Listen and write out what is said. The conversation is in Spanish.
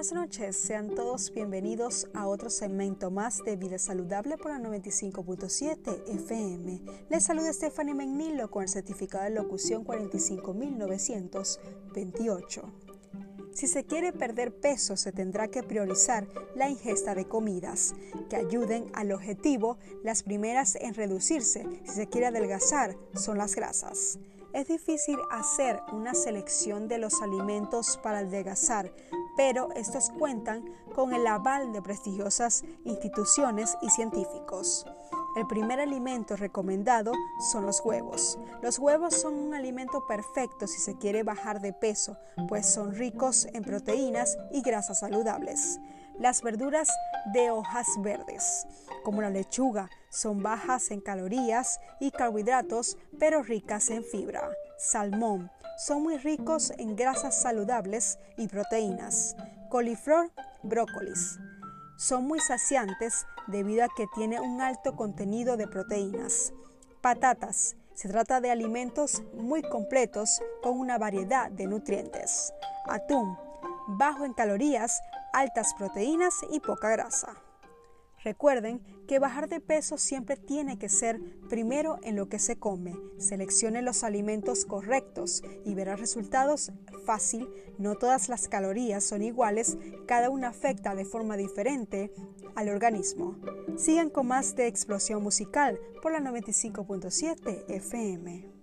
buenas noches. Sean todos bienvenidos a otro segmento más de Vida Saludable por la 95.7 FM. Les saluda Stephanie Menilo con el certificado de locución 45928. Si se quiere perder peso, se tendrá que priorizar la ingesta de comidas que ayuden al objetivo. Las primeras en reducirse, si se quiere adelgazar, son las grasas. Es difícil hacer una selección de los alimentos para adelgazar, pero estos cuentan con el aval de prestigiosas instituciones y científicos. El primer alimento recomendado son los huevos. Los huevos son un alimento perfecto si se quiere bajar de peso, pues son ricos en proteínas y grasas saludables. Las verduras de hojas verdes, como la lechuga, son bajas en calorías y carbohidratos, pero ricas en fibra. Salmón, son muy ricos en grasas saludables y proteínas. Coliflor, brócolis son muy saciantes debido a que tiene un alto contenido de proteínas. Patatas. Se trata de alimentos muy completos con una variedad de nutrientes. Atún. Bajo en calorías, altas proteínas y poca grasa. Recuerden que bajar de peso siempre tiene que ser primero en lo que se come. Seleccione los alimentos correctos y verá resultados fácil. No todas las calorías son iguales, cada una afecta de forma diferente al organismo. Sigan con más de explosión musical por la 95.7 FM.